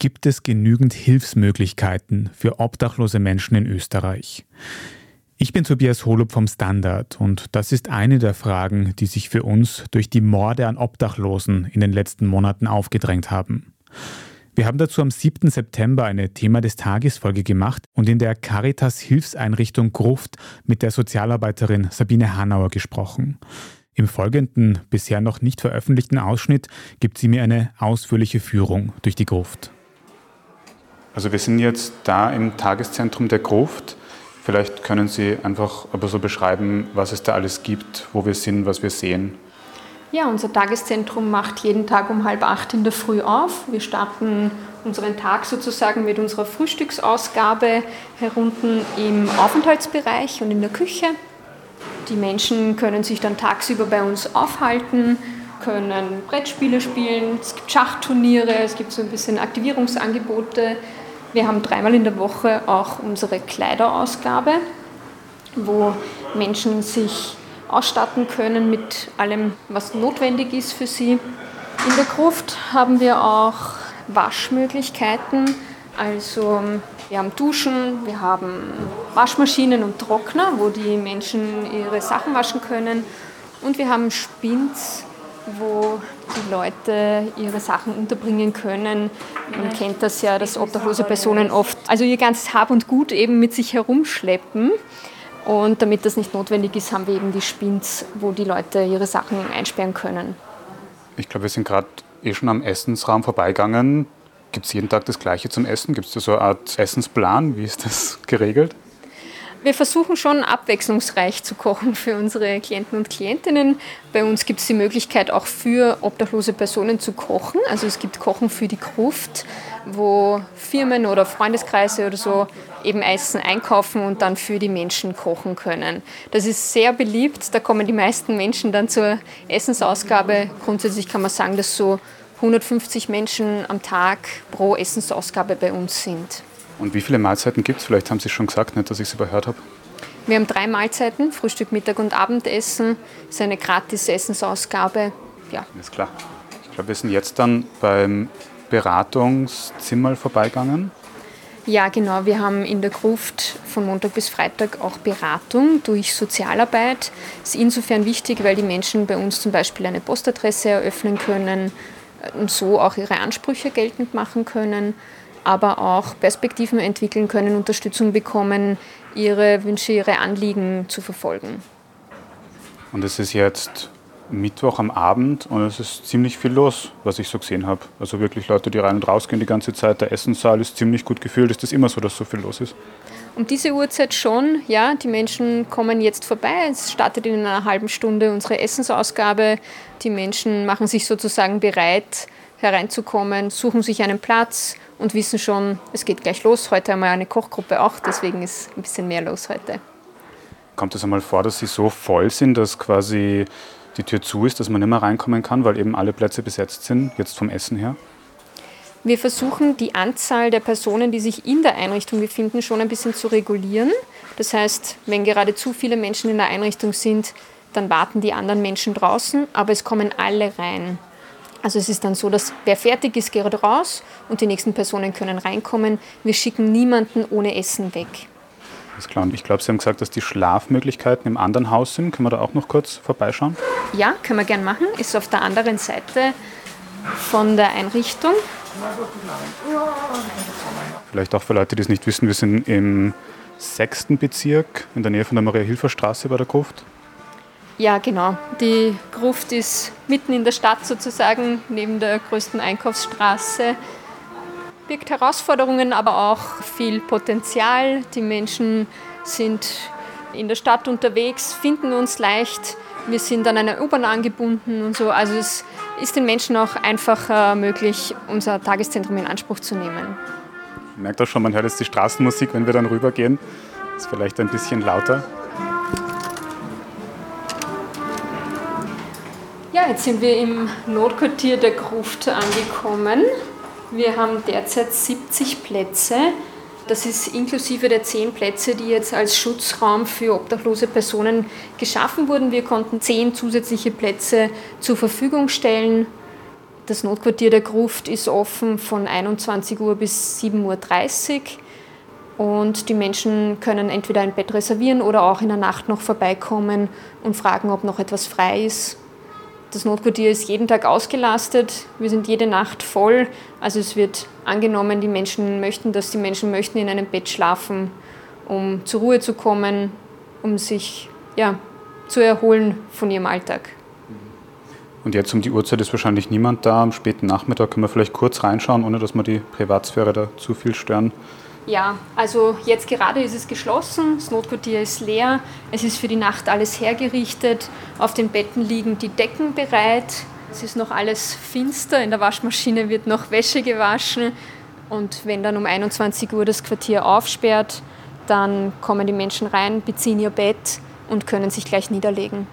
Gibt es genügend Hilfsmöglichkeiten für obdachlose Menschen in Österreich? Ich bin Tobias Holub vom Standard und das ist eine der Fragen, die sich für uns durch die Morde an Obdachlosen in den letzten Monaten aufgedrängt haben. Wir haben dazu am 7. September eine Thema des Tages Folge gemacht und in der Caritas Hilfseinrichtung Gruft mit der Sozialarbeiterin Sabine Hanauer gesprochen. Im folgenden, bisher noch nicht veröffentlichten Ausschnitt gibt sie mir eine ausführliche Führung durch die Gruft. Also wir sind jetzt da im Tageszentrum der Gruft. Vielleicht können Sie einfach aber so beschreiben, was es da alles gibt, wo wir sind, was wir sehen. Ja, unser Tageszentrum macht jeden Tag um halb acht in der Früh auf. Wir starten unseren Tag sozusagen mit unserer Frühstücksausgabe herunten im Aufenthaltsbereich und in der Küche. Die Menschen können sich dann tagsüber bei uns aufhalten, können Brettspiele spielen, es gibt Schachturniere, es gibt so ein bisschen Aktivierungsangebote. Wir haben dreimal in der Woche auch unsere Kleiderausgabe, wo Menschen sich ausstatten können mit allem, was notwendig ist für sie. In der Gruft haben wir auch Waschmöglichkeiten, also wir haben Duschen, wir haben Waschmaschinen und Trockner, wo die Menschen ihre Sachen waschen können. Und wir haben Spins, wo die Leute ihre Sachen unterbringen können. Man kennt das ja, dass obdachlose Personen oft also ihr ganzes Hab und Gut eben mit sich herumschleppen. Und damit das nicht notwendig ist, haben wir eben die Spins, wo die Leute ihre Sachen einsperren können. Ich glaube, wir sind gerade eh schon am Essensraum vorbeigegangen. Gibt es jeden Tag das Gleiche zum Essen? Gibt es da so eine Art Essensplan? Wie ist das geregelt? Wir versuchen schon abwechslungsreich zu kochen für unsere Klienten und Klientinnen. Bei uns gibt es die Möglichkeit auch für obdachlose Personen zu kochen. Also es gibt Kochen für die Gruft, wo Firmen oder Freundeskreise oder so eben Essen einkaufen und dann für die Menschen kochen können. Das ist sehr beliebt. Da kommen die meisten Menschen dann zur Essensausgabe. Grundsätzlich kann man sagen, dass so 150 Menschen am Tag pro Essensausgabe bei uns sind. Und wie viele Mahlzeiten gibt es? Vielleicht haben Sie es schon gesagt, nicht, dass ich es überhört habe. Wir haben drei Mahlzeiten, Frühstück, Mittag und Abendessen. Das ist eine gratis Essensausgabe. Ja. Ist klar. Ich glaube, wir sind jetzt dann beim Beratungszimmer vorbeigegangen. Ja, genau. Wir haben in der Gruft von Montag bis Freitag auch Beratung durch Sozialarbeit. Das ist insofern wichtig, weil die Menschen bei uns zum Beispiel eine Postadresse eröffnen können, und so auch ihre Ansprüche geltend machen können, aber auch Perspektiven entwickeln können, Unterstützung bekommen, ihre Wünsche, ihre Anliegen zu verfolgen. Und es ist jetzt Mittwoch am Abend und es ist ziemlich viel los, was ich so gesehen habe. Also wirklich Leute, die rein und raus gehen die ganze Zeit. Der Essenssaal ist ziemlich gut gefüllt. Ist das immer so, dass so viel los ist? Um diese Uhrzeit schon, ja. Die Menschen kommen jetzt vorbei. Es startet in einer halben Stunde unsere Essensausgabe. Die Menschen machen sich sozusagen bereit, hereinzukommen, suchen sich einen Platz und wissen schon, es geht gleich los. Heute haben wir eine Kochgruppe auch, deswegen ist ein bisschen mehr los heute. Kommt es einmal vor, dass sie so voll sind, dass quasi die Tür zu ist, dass man nicht mehr reinkommen kann, weil eben alle Plätze besetzt sind, jetzt vom Essen her? Wir versuchen die Anzahl der Personen, die sich in der Einrichtung befinden, schon ein bisschen zu regulieren. Das heißt, wenn gerade zu viele Menschen in der Einrichtung sind, dann warten die anderen Menschen draußen, aber es kommen alle rein. Also es ist dann so, dass wer fertig ist, geht raus und die nächsten Personen können reinkommen. Wir schicken niemanden ohne Essen weg. Ist klar. Und ich glaube, Sie haben gesagt, dass die Schlafmöglichkeiten im anderen Haus sind. Können wir da auch noch kurz vorbeischauen? Ja, können wir gern machen. Ist auf der anderen Seite von der Einrichtung. Vielleicht auch für Leute, die es nicht wissen, wir sind im sechsten Bezirk in der Nähe von der Maria-Hilfer-Straße bei der Gruft. Ja, genau. Die Gruft ist mitten in der Stadt sozusagen, neben der größten Einkaufsstraße. Birgt Herausforderungen, aber auch viel Potenzial. Die Menschen sind in der Stadt unterwegs, finden uns leicht. Wir sind an einer U-Bahn angebunden und so. Also es ist den Menschen auch einfacher möglich, unser Tageszentrum in Anspruch zu nehmen. Man merkt auch schon, man hört jetzt die Straßenmusik, wenn wir dann rübergehen. Ist vielleicht ein bisschen lauter. Ja, jetzt sind wir im Notquartier der Gruft angekommen. Wir haben derzeit 70 Plätze. Das ist inklusive der zehn Plätze, die jetzt als Schutzraum für obdachlose Personen geschaffen wurden. Wir konnten zehn zusätzliche Plätze zur Verfügung stellen. Das Notquartier der Gruft ist offen von 21 Uhr bis 7.30 Uhr. Und die Menschen können entweder ein Bett reservieren oder auch in der Nacht noch vorbeikommen und fragen, ob noch etwas frei ist. Das Notquartier ist jeden Tag ausgelastet. Wir sind jede Nacht voll. Also es wird angenommen, die Menschen möchten, dass die Menschen möchten in einem Bett schlafen, um zur Ruhe zu kommen, um sich ja, zu erholen von ihrem Alltag. Und jetzt um die Uhrzeit ist wahrscheinlich niemand da. Am späten Nachmittag können wir vielleicht kurz reinschauen, ohne dass wir die Privatsphäre da zu viel stören. Ja, also jetzt gerade ist es geschlossen, das Notquartier ist leer, es ist für die Nacht alles hergerichtet, auf den Betten liegen die Decken bereit, es ist noch alles finster, in der Waschmaschine wird noch Wäsche gewaschen und wenn dann um 21 Uhr das Quartier aufsperrt, dann kommen die Menschen rein, beziehen ihr Bett und können sich gleich niederlegen.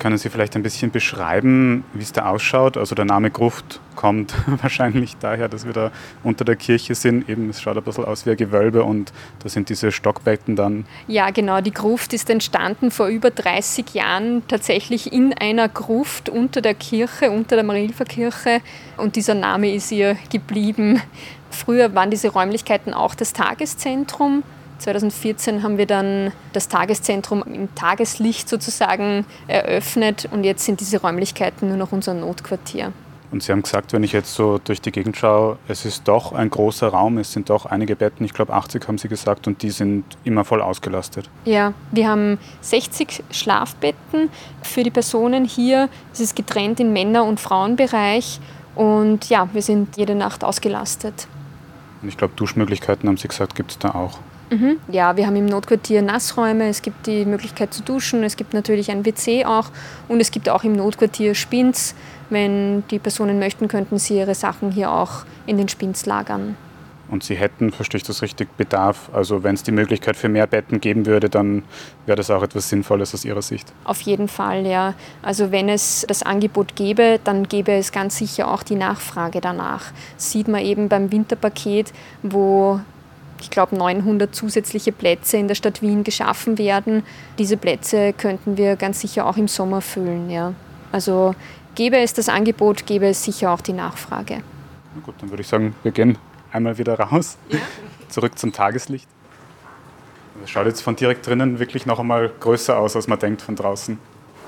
Können Sie vielleicht ein bisschen beschreiben, wie es da ausschaut? Also der Name Gruft kommt wahrscheinlich daher, dass wir da unter der Kirche sind. Eben, es schaut ein bisschen aus wie ein Gewölbe und da sind diese Stockbetten dann. Ja, genau. Die Gruft ist entstanden vor über 30 Jahren tatsächlich in einer Gruft unter der Kirche, unter der Marilferkirche. Und dieser Name ist ihr geblieben. Früher waren diese Räumlichkeiten auch das Tageszentrum 2014 haben wir dann das Tageszentrum im Tageslicht sozusagen eröffnet und jetzt sind diese Räumlichkeiten nur noch unser Notquartier. Und Sie haben gesagt, wenn ich jetzt so durch die Gegend schaue, es ist doch ein großer Raum, es sind doch einige Betten, ich glaube 80 haben Sie gesagt, und die sind immer voll ausgelastet. Ja, wir haben 60 Schlafbetten für die Personen hier. Es ist getrennt in Männer- und Frauenbereich und ja, wir sind jede Nacht ausgelastet. Und ich glaube, Duschmöglichkeiten, haben Sie gesagt, gibt es da auch. Mhm. Ja, wir haben im Notquartier Nassräume, es gibt die Möglichkeit zu duschen, es gibt natürlich ein WC auch und es gibt auch im Notquartier Spins. Wenn die Personen möchten, könnten sie ihre Sachen hier auch in den Spins lagern. Und Sie hätten, verstehe ich das richtig, Bedarf. Also wenn es die Möglichkeit für mehr Betten geben würde, dann wäre das auch etwas Sinnvolles aus Ihrer Sicht. Auf jeden Fall, ja. Also wenn es das Angebot gäbe, dann gäbe es ganz sicher auch die Nachfrage danach. Sieht man eben beim Winterpaket, wo ich glaube, 900 zusätzliche Plätze in der Stadt Wien geschaffen werden. Diese Plätze könnten wir ganz sicher auch im Sommer füllen. Ja. Also gäbe es das Angebot, gäbe es sicher auch die Nachfrage. Na gut, dann würde ich sagen, wir gehen einmal wieder raus, ja. zurück zum Tageslicht. Das schaut jetzt von direkt drinnen wirklich noch einmal größer aus, als man denkt von draußen.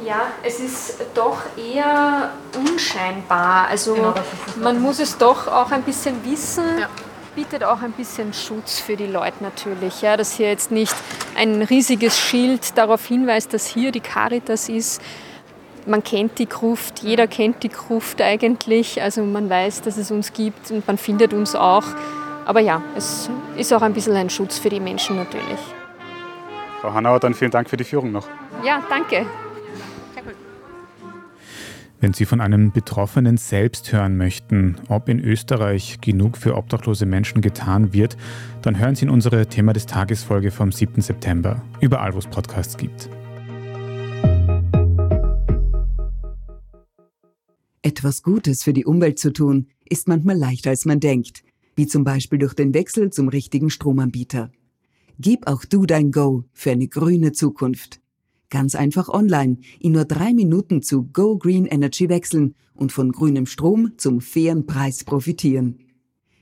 Ja, es ist doch eher unscheinbar. Also genau, man muss es doch auch ein bisschen wissen. Ja bietet auch ein bisschen Schutz für die Leute natürlich, ja, dass hier jetzt nicht ein riesiges Schild darauf hinweist, dass hier die Caritas ist. Man kennt die Gruft, jeder kennt die Gruft eigentlich, also man weiß, dass es uns gibt und man findet uns auch. Aber ja, es ist auch ein bisschen ein Schutz für die Menschen natürlich. Frau Hanauer, dann vielen Dank für die Führung noch. Ja, danke. Wenn Sie von einem Betroffenen selbst hören möchten, ob in Österreich genug für obdachlose Menschen getan wird, dann hören Sie in unsere Thema des Tages Folge vom 7. September, überall wo es Podcasts gibt. Etwas Gutes für die Umwelt zu tun, ist manchmal leichter als man denkt, wie zum Beispiel durch den Wechsel zum richtigen Stromanbieter. Gib auch du dein Go für eine grüne Zukunft. Ganz einfach online, in nur drei Minuten zu Go Green Energy wechseln und von grünem Strom zum fairen Preis profitieren.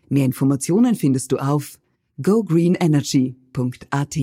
Mehr Informationen findest du auf gogreenenergy.at.